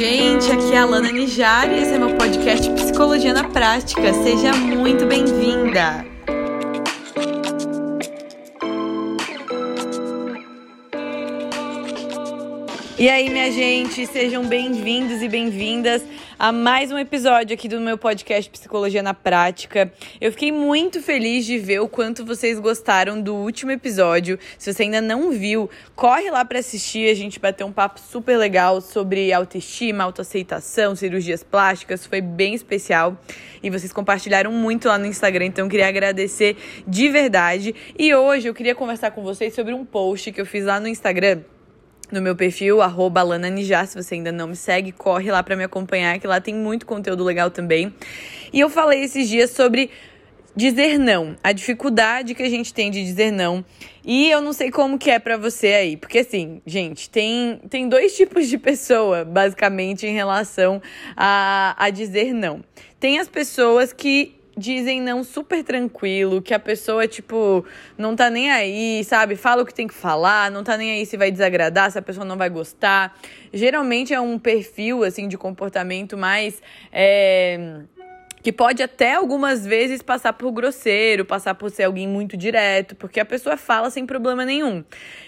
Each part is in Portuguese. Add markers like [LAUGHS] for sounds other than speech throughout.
gente! Aqui é a Alana Nijar e esse é meu podcast Psicologia na Prática. Seja muito bem-vinda! E aí, minha gente, sejam bem-vindos e bem-vindas a mais um episódio aqui do meu podcast Psicologia na Prática. Eu fiquei muito feliz de ver o quanto vocês gostaram do último episódio. Se você ainda não viu, corre lá para assistir. A gente bateu um papo super legal sobre autoestima, autoaceitação, cirurgias plásticas. Foi bem especial e vocês compartilharam muito lá no Instagram, então eu queria agradecer de verdade. E hoje eu queria conversar com vocês sobre um post que eu fiz lá no Instagram no meu perfil, arroba Nijar, se você ainda não me segue, corre lá para me acompanhar, que lá tem muito conteúdo legal também. E eu falei esses dias sobre dizer não, a dificuldade que a gente tem de dizer não. E eu não sei como que é para você aí, porque assim, gente, tem, tem dois tipos de pessoa, basicamente, em relação a, a dizer não. Tem as pessoas que dizem não super tranquilo, que a pessoa, tipo, não tá nem aí, sabe? Fala o que tem que falar, não tá nem aí se vai desagradar, se a pessoa não vai gostar. Geralmente é um perfil, assim, de comportamento mais. É que pode até algumas vezes passar por grosseiro, passar por ser alguém muito direto, porque a pessoa fala sem problema nenhum.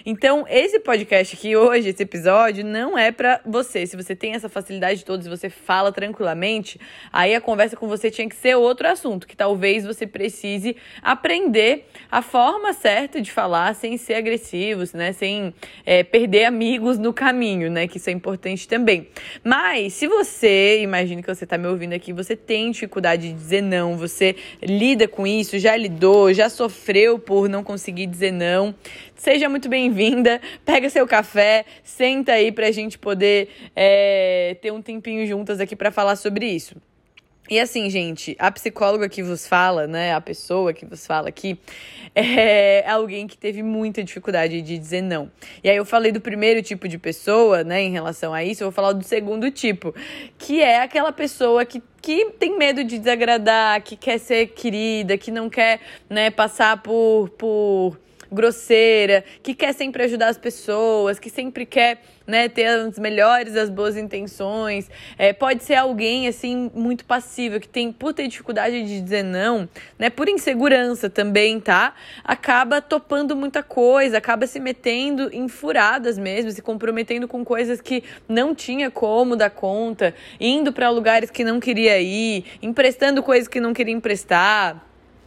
Então, esse podcast aqui hoje, esse episódio, não é para você. Se você tem essa facilidade toda, se você fala tranquilamente, aí a conversa com você tinha que ser outro assunto, que talvez você precise aprender a forma certa de falar sem ser agressivo, né? Sem é, perder amigos no caminho, né? Que isso é importante também. Mas, se você, imagine que você tá me ouvindo aqui, você tem dificuldade dificuldade de dizer não, você lida com isso, já lidou, já sofreu por não conseguir dizer não, seja muito bem-vinda. [LAUGHS] Pega seu café, senta aí pra gente poder é, ter um tempinho juntas aqui para falar sobre isso. E assim, gente, a psicóloga que vos fala, né, a pessoa que vos fala aqui, é alguém que teve muita dificuldade de dizer não. E aí eu falei do primeiro tipo de pessoa, né, em relação a isso, eu vou falar do segundo tipo, que é aquela pessoa que que tem medo de desagradar, que quer ser querida, que não quer, né, passar por, por grosseira, que quer sempre ajudar as pessoas, que sempre quer né, ter as melhores, as boas intenções. É, pode ser alguém assim muito passivo que tem por ter dificuldade de dizer não, né, por insegurança também, tá? Acaba topando muita coisa, acaba se metendo em furadas mesmo, se comprometendo com coisas que não tinha como dar conta, indo para lugares que não queria ir, emprestando coisas que não queria emprestar.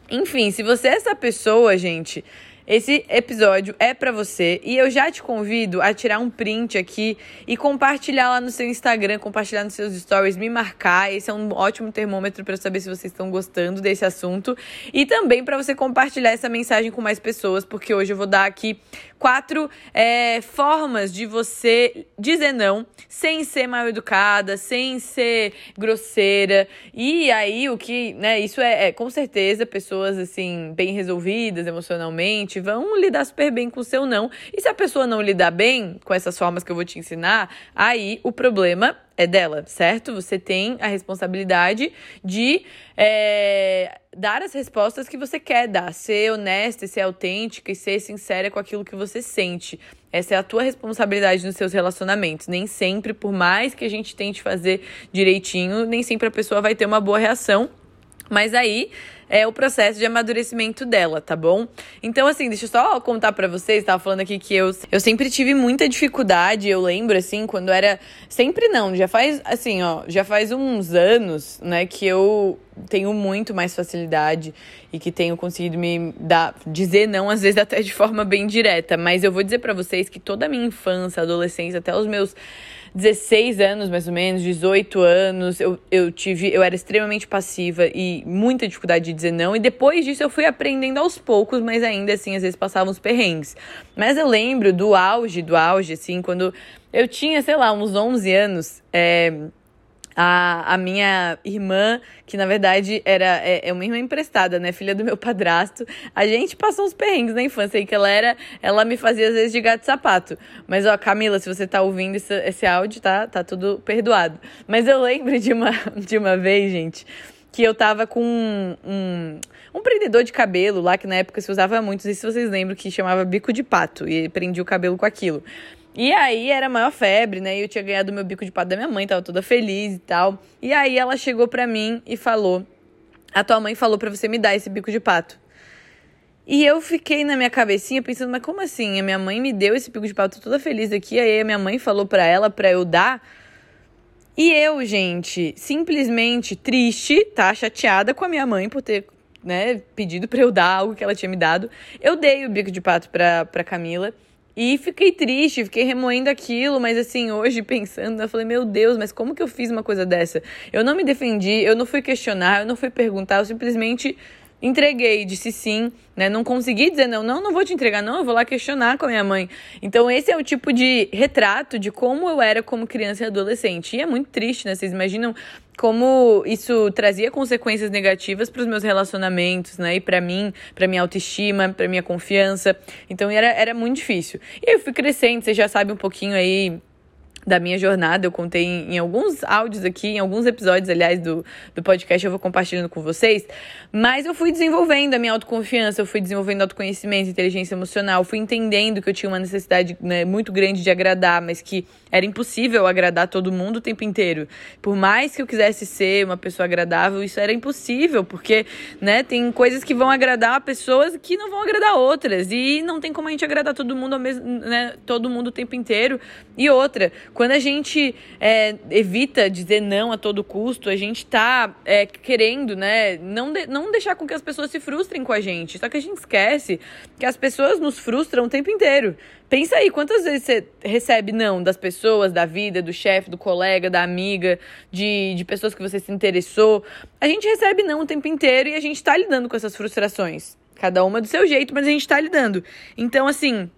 Enfim, se você é essa pessoa, gente, esse episódio é para você e eu já te convido a tirar um print aqui e compartilhar lá no seu Instagram, compartilhar nos seus stories, me marcar. Esse é um ótimo termômetro para saber se vocês estão gostando desse assunto e também para você compartilhar essa mensagem com mais pessoas, porque hoje eu vou dar aqui quatro é, formas de você dizer não sem ser mal educada, sem ser grosseira. E aí o que, né, isso é, é com certeza pessoas assim bem resolvidas emocionalmente vão lidar super bem com o seu não. E se a pessoa não lidar bem com essas formas que eu vou te ensinar, aí o problema é dela, certo? Você tem a responsabilidade de é, dar as respostas que você quer dar, ser honesta, ser autêntica e ser sincera com aquilo que você sente. Essa é a tua responsabilidade nos seus relacionamentos. Nem sempre, por mais que a gente tente fazer direitinho, nem sempre a pessoa vai ter uma boa reação. Mas aí é o processo de amadurecimento dela, tá bom? Então, assim, deixa eu só contar para vocês, tava falando aqui que eu, eu sempre tive muita dificuldade, eu lembro, assim, quando era. Sempre não, já faz, assim, ó, já faz uns anos, né, que eu tenho muito mais facilidade e que tenho conseguido me dar, dizer não, às vezes até de forma bem direta. Mas eu vou dizer para vocês que toda a minha infância, adolescência, até os meus 16 anos, mais ou menos, 18 anos, eu, eu tive, eu era extremamente passiva e muita dificuldade de dizer não. E depois disso eu fui aprendendo aos poucos, mas ainda assim, às vezes passavam os perrengues. Mas eu lembro do auge, do auge, assim, quando eu tinha, sei lá, uns 11 anos, é, a, a minha irmã, que na verdade era é, é, uma irmã emprestada, né? Filha do meu padrasto. A gente passou uns perrengues na infância aí que ela era. Ela me fazia às vezes de gato e sapato. Mas, ó, Camila, se você tá ouvindo esse, esse áudio, tá, tá tudo perdoado. Mas eu lembro de uma, [LAUGHS] de uma vez, gente, que eu tava com um, um, um, prendedor de cabelo lá, que na época se usava muito, não sei se vocês lembram, que chamava bico de pato, e prendia o cabelo com aquilo. E aí era a maior febre, né? Eu tinha ganhado meu bico de pato da minha mãe, tava toda feliz e tal. E aí ela chegou pra mim e falou: A tua mãe falou pra você me dar esse bico de pato. E eu fiquei na minha cabecinha pensando, mas como assim? A minha mãe me deu esse bico de pato toda feliz aqui, aí a minha mãe falou pra ela pra eu dar. E eu, gente, simplesmente triste, tá? Chateada com a minha mãe por ter, né, pedido pra eu dar algo que ela tinha me dado. Eu dei o bico de pato pra, pra Camila. E fiquei triste, fiquei remoendo aquilo, mas assim, hoje pensando, eu falei, meu Deus, mas como que eu fiz uma coisa dessa? Eu não me defendi, eu não fui questionar, eu não fui perguntar, eu simplesmente entreguei, disse sim, né? Não consegui dizer não, não, não vou te entregar, não, eu vou lá questionar com a minha mãe. Então, esse é o tipo de retrato de como eu era como criança e adolescente. E é muito triste, né? Vocês imaginam como isso trazia consequências negativas para os meus relacionamentos, né? E para mim, para minha autoestima, para minha confiança. Então, era, era muito difícil. E eu fui crescendo, você já sabe um pouquinho aí da minha jornada. Eu contei em, em, alguns áudios aqui, em alguns episódios, aliás, do, do podcast, eu vou compartilhando com vocês. Mas eu fui desenvolvendo a minha autoconfiança, eu fui desenvolvendo autoconhecimento, inteligência emocional, fui entendendo que eu tinha uma necessidade né, muito grande de agradar, mas que era impossível agradar todo mundo o tempo inteiro. Por mais que eu quisesse ser uma pessoa agradável, isso era impossível, porque né, tem coisas que vão agradar pessoas que não vão agradar outras. E não tem como a gente agradar todo mundo mesmo, né, todo mundo o tempo inteiro. E outra, quando a gente é, evita dizer não a todo custo, a gente tá é, querendo, né, não, de, não deixar com que as pessoas se frustrem com a gente. Só que a gente esquece que as pessoas nos frustram o tempo inteiro. Pensa aí, quantas vezes você recebe não das pessoas, da vida, do chefe, do colega, da amiga, de, de pessoas que você se interessou. A gente recebe não o tempo inteiro e a gente tá lidando com essas frustrações. Cada uma do seu jeito, mas a gente tá lidando. Então, assim,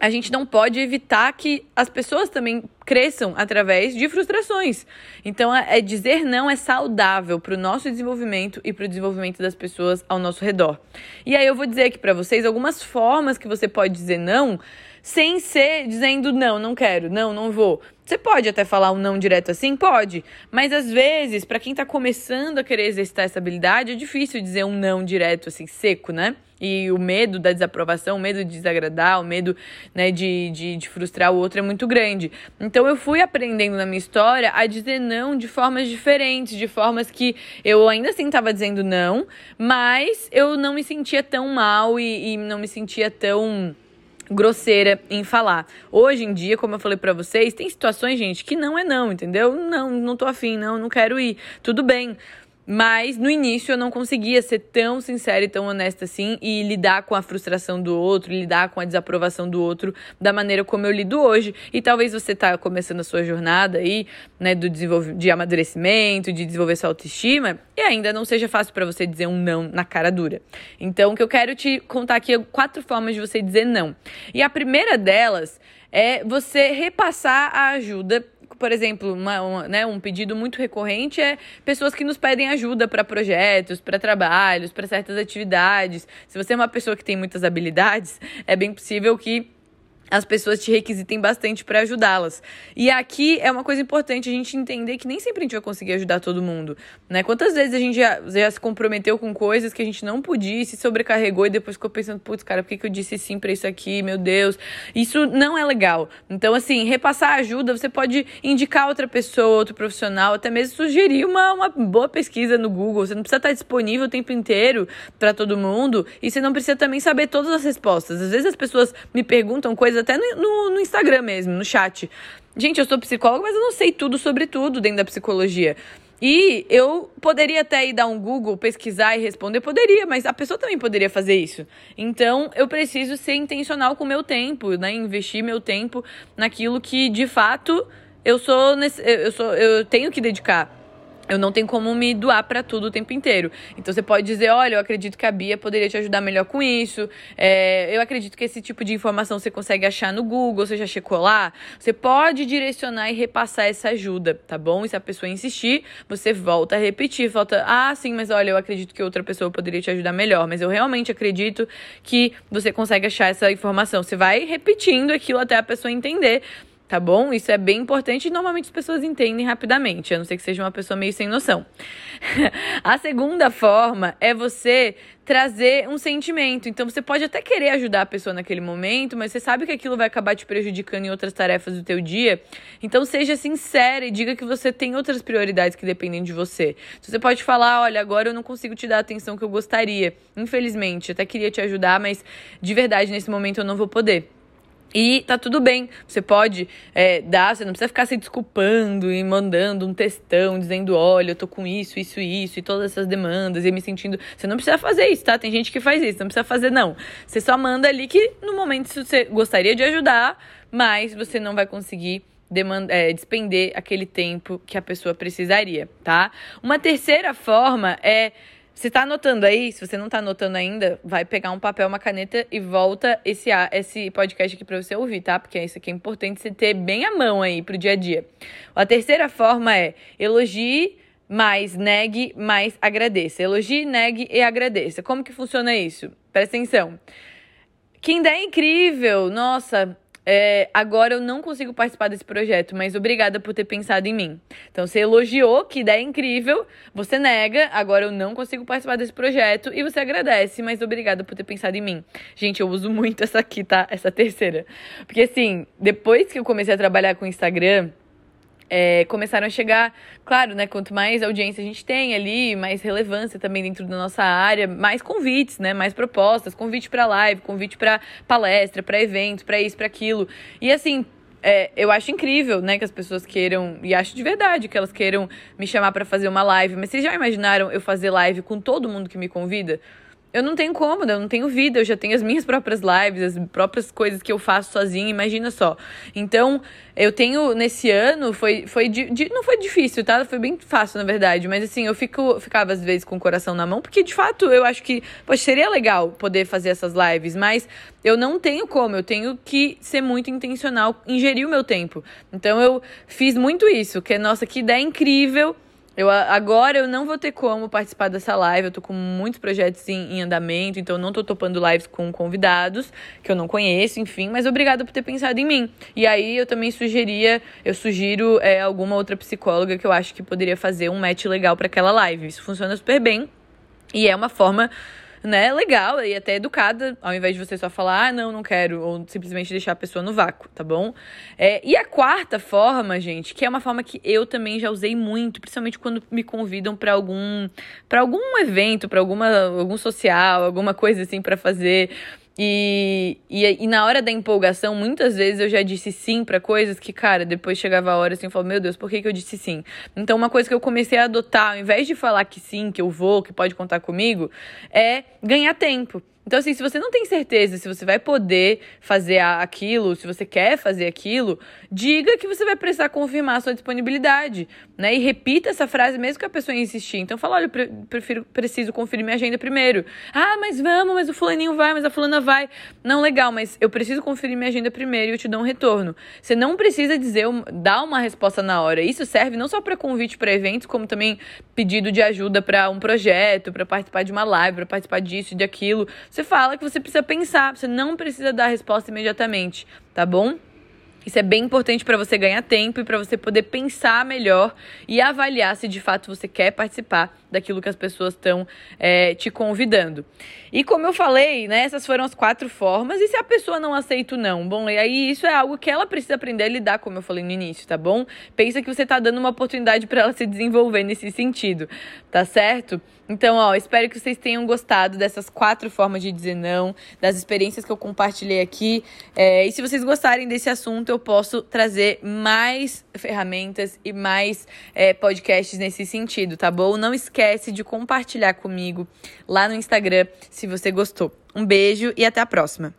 a gente não pode evitar que as pessoas também cresçam através de frustrações. Então, é, é dizer não é saudável para o nosso desenvolvimento e para o desenvolvimento das pessoas ao nosso redor. E aí eu vou dizer aqui para vocês algumas formas que você pode dizer não sem ser dizendo não, não quero, não, não vou. Você pode até falar um não direto assim? Pode. Mas às vezes, para quem tá começando a querer exercitar essa habilidade, é difícil dizer um não direto, assim, seco, né? E o medo da desaprovação, o medo de desagradar, o medo né, de, de, de, frustrar o outro é muito grande. Então eu fui aprendendo na minha história a dizer não de formas diferentes, de formas que eu ainda assim estava dizendo não, mas eu não me sentia tão mal e, e não me sentia tão grosseira em falar. Hoje em dia, como eu falei para vocês, tem situações, gente, que não é não, entendeu? Não, não tô afim, não, não quero ir. Tudo bem. Mas no início eu não conseguia ser tão sincera e tão honesta assim e lidar com a frustração do outro, lidar com a desaprovação do outro da maneira como eu lido hoje. E talvez você tá começando a sua jornada aí, né, do de amadurecimento, de desenvolver sua autoestima, e ainda não seja fácil para você dizer um não na cara dura. Então, o que eu quero te contar aqui é quatro formas de você dizer não. E a primeira delas é você repassar a ajuda por exemplo, uma, uma, né, um pedido muito recorrente é pessoas que nos pedem ajuda para projetos, para trabalhos, para certas atividades. Se você é uma pessoa que tem muitas habilidades, é bem possível que as pessoas te requisitem bastante para ajudá-las. E aqui é uma coisa importante a gente entender que nem sempre a gente vai conseguir ajudar todo mundo, né? Quantas vezes a gente já, já se comprometeu com coisas que a gente não podia, se sobrecarregou e depois ficou pensando, putz, cara, por que, que eu disse sim para isso aqui? Meu Deus. Isso não é legal. Então, assim, repassar ajuda, você pode indicar outra pessoa, outro profissional, até mesmo sugerir uma, uma boa pesquisa no Google. Você não precisa estar disponível o tempo inteiro para todo mundo e você não precisa também saber todas as respostas. Às vezes as pessoas me perguntam coisas até no, no, no Instagram mesmo, no chat. Gente, eu sou psicóloga, mas eu não sei tudo sobre tudo dentro da psicologia. E eu poderia até ir dar um Google, pesquisar e responder, poderia, mas a pessoa também poderia fazer isso. Então, eu preciso ser intencional com o meu tempo, né? Investir meu tempo naquilo que de fato eu sou, eu sou eu tenho que dedicar eu não tenho como me doar para tudo o tempo inteiro. Então você pode dizer, olha, eu acredito que a Bia poderia te ajudar melhor com isso. É, eu acredito que esse tipo de informação você consegue achar no Google, você já checou lá. Você pode direcionar e repassar essa ajuda, tá bom? E se a pessoa insistir, você volta a repetir. Falta, ah, sim, mas olha, eu acredito que outra pessoa poderia te ajudar melhor. Mas eu realmente acredito que você consegue achar essa informação. Você vai repetindo aquilo até a pessoa entender tá bom? Isso é bem importante e normalmente as pessoas entendem rapidamente, a não ser que seja uma pessoa meio sem noção. [LAUGHS] a segunda forma é você trazer um sentimento. Então você pode até querer ajudar a pessoa naquele momento, mas você sabe que aquilo vai acabar te prejudicando em outras tarefas do teu dia. Então seja sincera e diga que você tem outras prioridades que dependem de você. Você pode falar, olha, agora eu não consigo te dar a atenção que eu gostaria. Infelizmente, até queria te ajudar, mas de verdade nesse momento eu não vou poder. E tá tudo bem. Você pode é, dar, você não precisa ficar se desculpando e mandando um textão dizendo: olha, eu tô com isso, isso, isso, e todas essas demandas, e me sentindo. Você não precisa fazer isso, tá? Tem gente que faz isso, não precisa fazer, não. Você só manda ali que no momento você gostaria de ajudar, mas você não vai conseguir demanda, é, despender aquele tempo que a pessoa precisaria, tá? Uma terceira forma é você tá anotando aí? Se você não tá anotando ainda, vai pegar um papel, uma caneta e volta esse, esse podcast aqui pra você ouvir, tá? Porque isso aqui é importante você ter bem a mão aí pro dia a dia. A terceira forma é elogie mais negue, mais agradeça. Elogie, negue e agradeça. Como que funciona isso? Presta atenção. Quem é incrível, nossa, é, agora eu não consigo participar desse projeto, mas obrigada por ter pensado em mim. Então você elogiou, que ideia incrível, você nega, agora eu não consigo participar desse projeto, e você agradece, mas obrigada por ter pensado em mim. Gente, eu uso muito [LAUGHS] essa aqui, tá? Essa terceira. Porque assim, depois que eu comecei a trabalhar com Instagram, é, começaram a chegar, claro, né? Quanto mais audiência a gente tem ali, mais relevância também dentro da nossa área, mais convites, né? Mais propostas, convite para live, convite para palestra, para evento, para isso, para aquilo. E assim, é, eu acho incrível, né, que as pessoas queiram, e acho de verdade que elas queiram me chamar para fazer uma live, mas vocês já imaginaram eu fazer live com todo mundo que me convida? Eu não tenho cômodo, eu não tenho vida, eu já tenho as minhas próprias lives, as próprias coisas que eu faço sozinha, imagina só. Então, eu tenho, nesse ano, foi, foi di, di, não foi difícil, tá? Foi bem fácil, na verdade, mas assim, eu fico, ficava às vezes com o coração na mão, porque de fato eu acho que, poxa, seria legal poder fazer essas lives, mas eu não tenho como, eu tenho que ser muito intencional, ingerir o meu tempo. Então, eu fiz muito isso, que, nossa, que ideia incrível eu, agora eu não vou ter como participar dessa live. Eu tô com muitos projetos em, em, andamento, então eu não tô topando lives com convidados que eu não conheço, enfim. Mas obrigada por ter pensado em mim. E aí eu também sugeria, eu sugiro é, alguma outra psicóloga que eu acho que poderia fazer um match legal para aquela live. Isso funciona super bem. E é uma forma né, legal e até educada, ao invés de você só falar, ah, não, não quero, ou simplesmente deixar a pessoa no vácuo, tá bom? É, e a quarta forma, gente, que é uma forma que eu também já usei muito, principalmente quando me convidam para algum para algum evento, para alguma algum social, alguma coisa assim para fazer e, e, e, na hora da empolgação, muitas vezes eu já disse sim para coisas que, cara, depois chegava a hora assim, eu falava, meu Deus, por que, que eu disse sim? Então, uma coisa que eu comecei a adotar, ao invés de falar que sim, que eu vou, que pode contar comigo, é ganhar tempo. Então, assim, se você não tem certeza se você vai poder fazer aquilo, se você quer fazer aquilo, diga que você vai precisar confirmar a sua disponibilidade, né? E repita essa frase mesmo que a pessoa insistir. Então, fala, olha, eu prefiro, preciso conferir minha agenda primeiro. Ah, mas vamos, mas o fulaninho vai, mas a fulana vai. Não, legal, mas eu preciso conferir minha agenda primeiro e eu te dou um retorno. Você não precisa dizer, dar uma resposta na hora. Isso serve não só para convite para eventos, como também pedido de ajuda para um projeto, para participar de uma live, para participar disso, de aquilo. Você fala que você precisa pensar, você não precisa dar a resposta imediatamente, tá bom? Isso é bem importante para você ganhar tempo e para você poder pensar melhor e avaliar se de fato você quer participar daquilo que as pessoas estão é, te convidando. E como eu falei, né, essas foram as quatro formas. E se a pessoa não aceita não? Bom, e aí isso é algo que ela precisa aprender a lidar, como eu falei no início, tá bom? Pensa que você tá dando uma oportunidade para ela se desenvolver nesse sentido, tá certo? Então, ó, espero que vocês tenham gostado dessas quatro formas de dizer não, das experiências que eu compartilhei aqui. É, e se vocês gostarem desse assunto, eu posso trazer mais ferramentas e mais é, podcasts nesse sentido, tá bom? Não esquece de compartilhar comigo lá no Instagram se você gostou. Um beijo e até a próxima.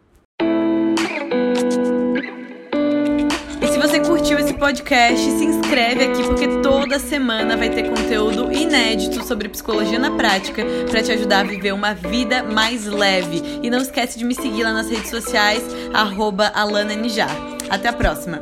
E se você curtiu esse podcast, se inscreve aqui porque toda semana vai ter conteúdo inédito sobre psicologia na prática para te ajudar a viver uma vida mais leve. E não esquece de me seguir lá nas redes sociais, arroba Alana Nijar. Até a próxima!